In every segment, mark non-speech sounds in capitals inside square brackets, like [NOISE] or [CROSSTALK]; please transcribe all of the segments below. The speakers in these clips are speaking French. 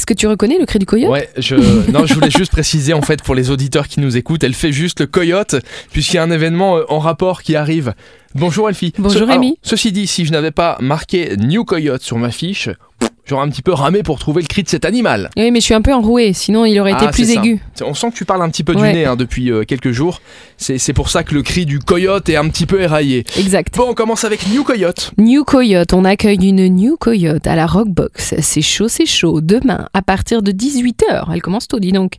Est-ce que tu reconnais le cri du coyote? Ouais, je, [LAUGHS] non, je voulais juste préciser en fait pour les auditeurs qui nous écoutent, elle fait juste le coyote puisqu'il y a un événement euh, en rapport qui arrive. Bonjour Elfie. Bonjour, Ce- Rémi. ceci dit, si je n'avais pas marqué New Coyote sur ma fiche, j'aurais un petit peu ramé pour trouver le cri de cet animal. Oui, mais je suis un peu enrouée, sinon il aurait été Ah, plus ça. aigu. On sent que tu parles un petit peu du nez hein, depuis euh, quelques jours. C'est c'est pour ça que le cri du coyote est un petit peu éraillé. Exact. Bon, on commence avec New Coyote. New Coyote, on accueille une New Coyote à la Rockbox. C'est chaud, c'est chaud. Demain, à partir de 18h. Elle commence tôt, dis donc.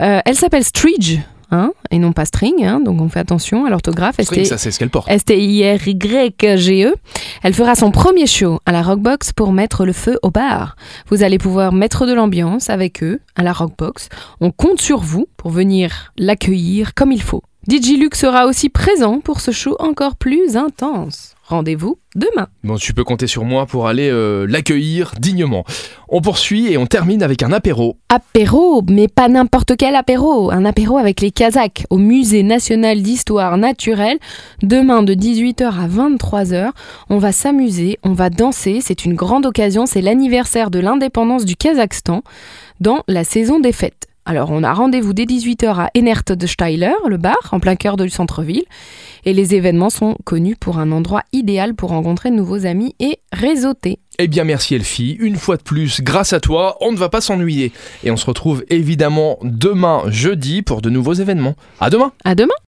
Euh, elle s'appelle Stridge, hein, et non pas String, hein, donc on fait attention à l'orthographe. String, ST ça c'est ce qu'elle porte. S-T-I-R-Y-G-E. E. Elle fera son premier show à la Rockbox pour mettre le feu au bar. Vous allez pouvoir mettre de l'ambiance avec eux à la Rockbox. On compte sur vous pour venir l'accueillir comme il faut. DJ Luke sera aussi présent pour ce show encore plus intense. Rendez-vous demain. Bon, tu peux compter sur moi pour aller euh, l'accueillir dignement. On poursuit et on termine avec un apéro. Apéro, mais pas n'importe quel apéro. Un apéro avec les Kazakhs au Musée national d'histoire naturelle. Demain de 18h à 23h, on va s'amuser, on va danser. C'est une grande occasion, c'est l'anniversaire de l'indépendance du Kazakhstan dans la saison des fêtes. Alors on a rendez-vous dès 18h à Enert de Steiler, le bar, en plein cœur du centre-ville. Et les événements sont connus pour un endroit idéal pour rencontrer de nouveaux amis et réseauter. Eh bien merci Elfie, une fois de plus, grâce à toi, on ne va pas s'ennuyer. Et on se retrouve évidemment demain jeudi pour de nouveaux événements. À demain À demain